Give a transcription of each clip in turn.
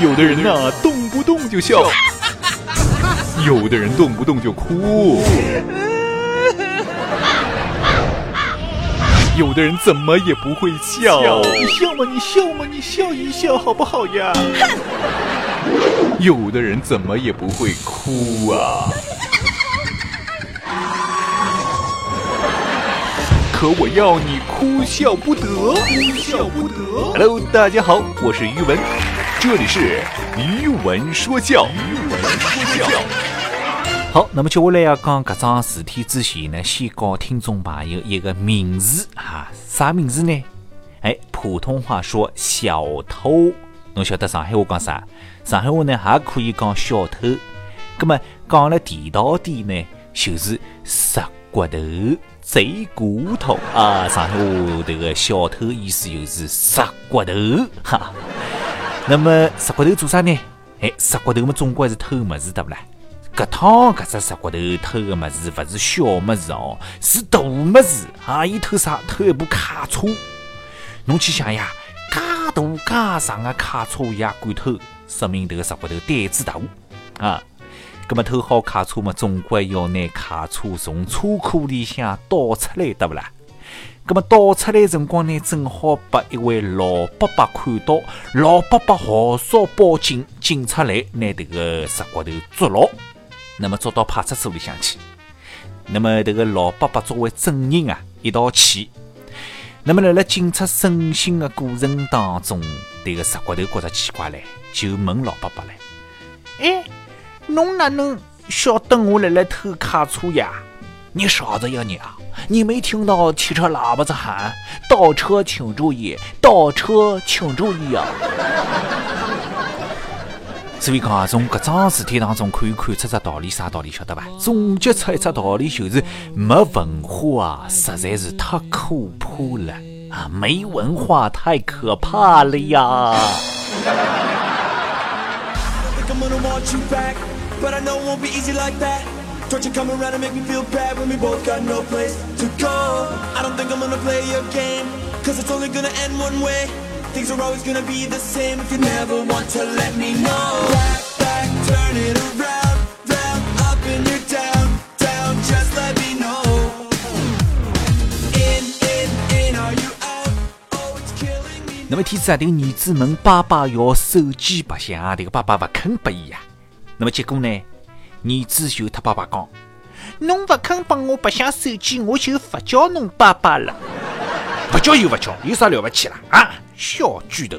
有的人呐，动不动就笑；有的人动不动就哭；有的人怎么也不会笑。你笑吗？你笑吗？你笑一笑好不好呀？有的人怎么也不会哭啊。可我要你哭笑不得，哭笑不得。Hello，大家好，我是于文，这里是余文说教。余文说教。好，那么接下来要讲搿桩事体之前呢，先告听众朋友一个名字哈，啥名字呢？哎，普通话说小偷，侬晓得上海话讲啥？上海话呢还可以讲小偷，葛么讲了地道点呢，就是拾骨头。贼骨头啊！上海话这个小偷意思就是拾骨头哈。那么拾骨头做啥呢？哎，拾骨头嘛，总归是偷么子对不啦？搿趟搿只拾骨头偷个么子，勿是小么子哦，是大么子啊！伊偷啥？偷一部卡车。侬去想呀，介大介长个卡车伊也敢偷，说明这个拾骨头胆子大啊！那么偷好卡车嘛，总归要拿卡车从车库里向倒出来，对不啦？那么倒出来辰光呢，正好被一位老伯伯看到，老伯伯号召报警，警察来拿这个石骨头捉牢，那么捉到派出所里向去。那么这个老伯伯作为证人啊，一道去。那么辣辣警察审讯的过程当中，这个石骨头觉着奇怪嘞，就问老伯伯嘞：“哎。”侬哪能晓得我辣辣偷卡车呀？你傻子呀你啊！你没听到汽车喇叭子喊“倒车请注意，倒车请注意”啊！所以讲啊，从搿桩事体当中可以看出只道理，啥道理晓得吧？总结出一只道理就是：没文化啊，实在是太可怕了啊！没文化太可怕了呀 Don't you come around and make me feel bad when we both got no place to go. I don't think I'm gonna play your game, cause it's only gonna end one way. Things are always gonna be the same if you never want to let me know. Back, back, turn it around, round, up and you're down, down, just let me know. In, in, in, are you out? Oh, it's killing me. 那么天子啊，这个儿子问爸爸要手机白相，这个爸爸不肯拨伊呀。那么结果呢？儿子就他爸爸讲：“侬不肯帮我白相手机，我就不叫侬爸爸了。不叫又不叫，有啥了不起啦啊？小巨头！”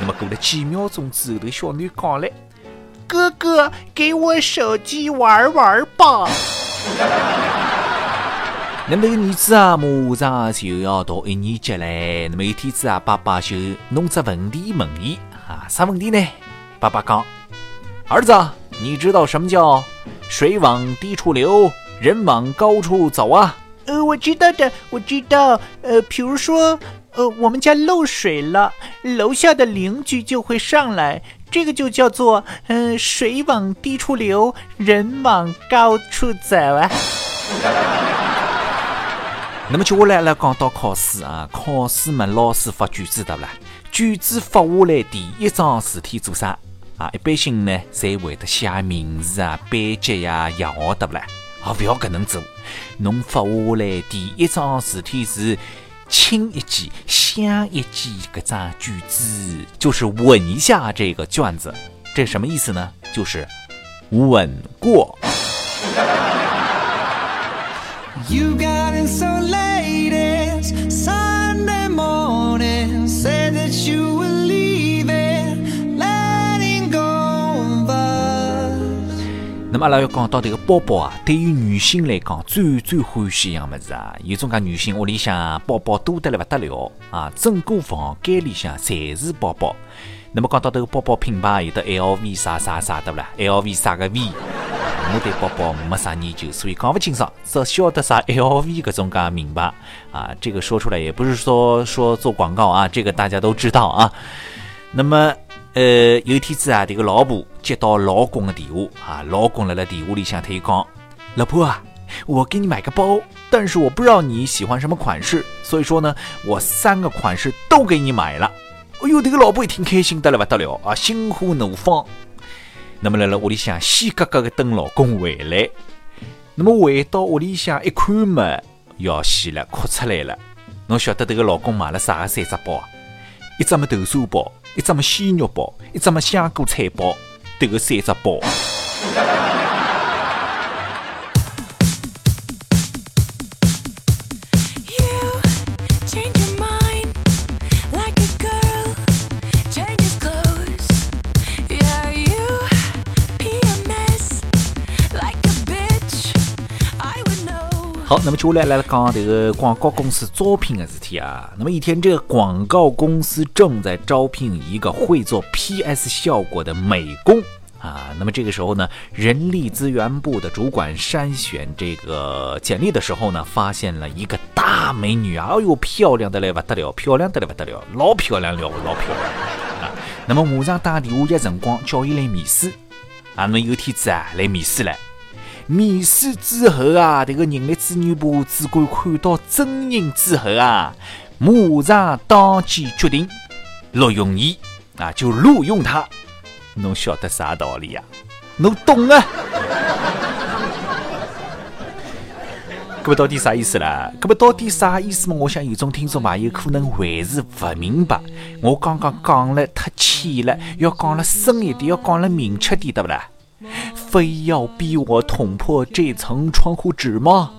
那么过了几秒钟之后，这个小女讲了：“哥哥，给我手机玩玩吧。”那么这个儿子啊，马上就要读一年级嘞。那么一天子啊，爸爸就弄只问题问伊啊，啥问题呢？爸爸讲。儿子，你知道什么叫水往低处流，人往高处走啊？呃，我知道的，我知道。呃，比如说，呃，我们家漏水了，楼下的邻居就会上来，这个就叫做，嗯，水往低处流，人往高处走啊。那么接下来来讲到考试啊，考试嘛，老师发卷子的啦，卷子发下来第一桩事体做啥？啊，一般性呢，侪会得写名字啊、班级呀、样号的不啦？啊，不要搿能做。侬发下来第一桩事体是亲一记、响一记，搿张卷子就是稳一下这个卷子。这什么意思呢？就是稳过。阿拉要讲到这个包包啊，对于女性来讲最最欢喜一样物事啊，有种介女性屋里向包包多得来不得了啊，整个房间里向侪是包包。那么讲到这个包包品牌，有的 LV 啥啥啥的不啦？LV 啥个 V？我对包包没啥研究，所以讲不清爽，只晓得啥 LV 搿种介名牌啊，这个说出来也不是说说做广告啊，这个大家都知道啊。那么。呃，有一天子啊，这个老婆接到老公的电话啊，老公来了电话里向，他讲：“老婆啊，我给你买个包，但是我不知道你喜欢什么款式，所以说呢，我三个款式都给你买了。”哎哟，这个老婆一听开心的了不得了啊，心花怒放。那么来了屋里向，喜格格的等老公回来。那么回到屋里向一看嘛，要死了，哭出来了。侬晓得这个老公买了啥三只包啊？一只么豆沙包，一只么鲜肉包，一只么香菇菜包，这个三只包。那么接下来来讲这个广告公司招聘的事体啊。那么一天，这个广告公司正在招聘一个会做 PS 效果的美工啊。那么这个时候呢，人力资源部的主管筛选这个简历的时候呢，发现了一个大美女啊，哎呦，漂亮的嘞不得了，漂亮的嘞不得了，老漂亮了，老漂亮啊。那么马上打电话约辰光叫伊来面试啊。那有天子啊来面试了。面试之后啊，这个人力资源部主管看到真人之后啊，马上当即决定录用伊啊，就录用他。侬晓得啥道理呀？侬懂啊？搿么到底啥意思啦？搿么到底啥意思嘛？我想有种听众朋友可能还是勿明白。我刚刚讲了太浅了，要讲了深一点，要讲了明确点，对不啦？非要逼我捅破这层窗户纸吗？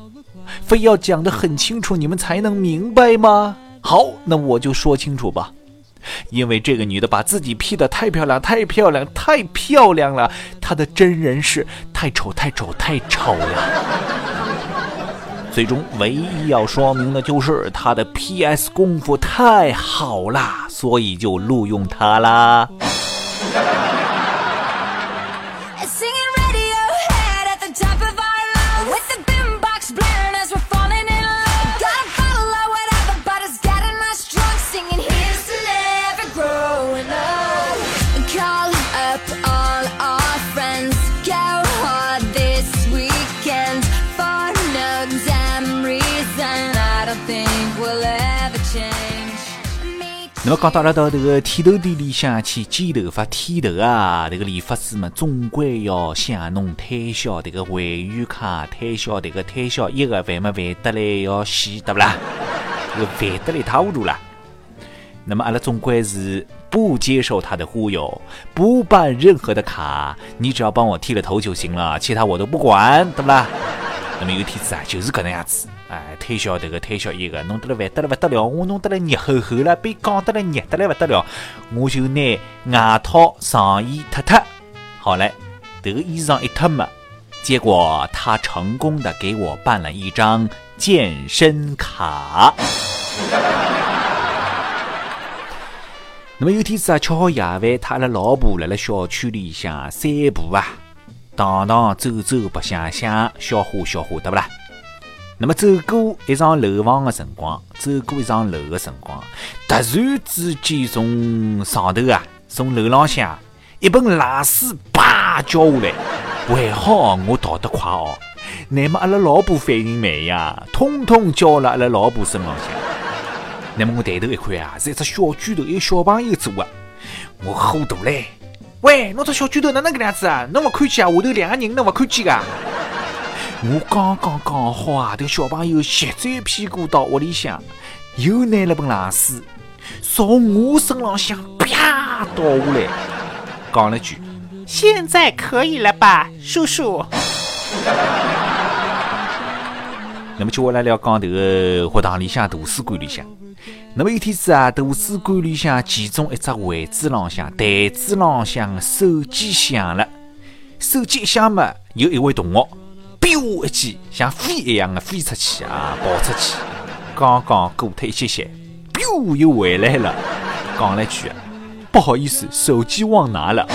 非要讲得很清楚，你们才能明白吗？好，那我就说清楚吧。因为这个女的把自己 P 的太漂亮，太漂亮，太漂亮了，她的真人是太丑，太丑，太丑了。最终，唯一要说明的就是她的 PS 功夫太好啦，所以就录用她啦。那么讲到了到这个剃头店里向去剪头发、剃头啊，这个理发师们总归要向侬推销这个会员卡，推销这个推销一个烦么烦得来要死，对不啦？这个烦得来一塌糊涂了。那么阿拉总归是不接受他的忽悠，不办任何的卡，你只要帮我剃了头就行了，其他我都不管，对不啦？那么有天子啊，就是搿能样子。哎，推销这个，推销一个，弄得了烦得了不得了，我弄得了热乎乎了，被讲得了热得了不得了，我就拿外套上衣脱脱，好嘞，这个衣裳一脱嘛，结果他成功的给我办了一张健身卡。那么有天子啊，吃好夜饭，他的老婆来了小区里向散步啊，荡荡走走，白相相，消化消化，对不啦？那么走过一幢楼房的辰光，走过一幢楼的辰光，突然之间从上头啊，从楼浪向一盆垃圾啪浇下来，还好我逃得快哦。那么阿拉老婆反应慢呀，通通浇了阿拉老婆身浪向。那么我抬头一看啊，是一只小拳头，一个小朋友做的。我火大嘞！喂，侬这小拳头哪能个样子啊？侬勿看见啊？下头两个人侬勿看见啊？我刚刚讲好啊，这个小朋友斜转屁股到屋里向，又拿了盆垃圾从我身浪向啪倒下来，讲了句：“现在可以了吧，叔叔？” 那么接下来聊讲迭个学堂里向图书馆里向，那么有天子啊，图书馆里向其中一只位置浪向台子浪向手机响了，手机一响嘛，有一位同学。咻一记，像飞一样的飞出去啊，跑出去。刚刚过脱一歇歇，咻又回来了，讲了句：“不好意思，手机忘拿了。”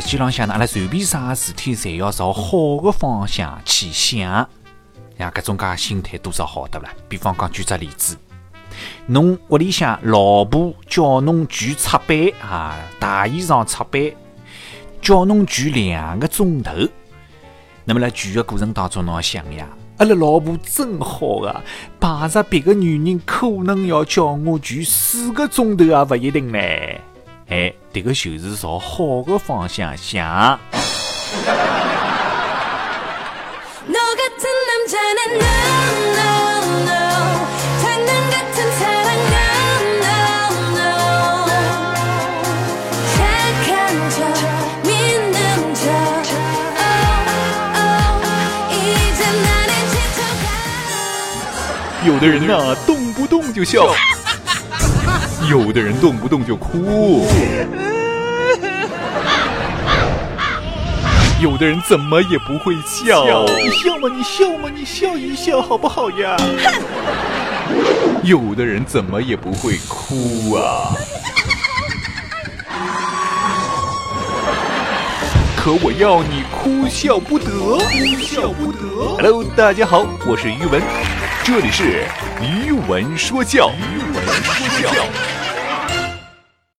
实际浪向呢，阿拉随便啥事体，侪要朝好的方向去想，呀，搿种介心态多少好，对不啦？比方讲，举只例子，侬屋里向老婆叫侬举擦板啊，大衣裳擦板，叫侬举两个钟头，那么辣举的过程当中，侬要想呀。阿拉老婆真好啊，碰着别个女人可能要叫我举四个钟头也勿一定呢。哎，这个就是朝好的方向想。有的人呐，动不动就笑；有的人动不动就哭；有的人怎么也不会笑。你笑嘛？你笑嘛？你笑一笑好不好呀？有的人怎么也不会哭啊！可我要你哭笑不得，哭笑不得。Hello，大家好，我是于文。这里是于文说教，于文说教。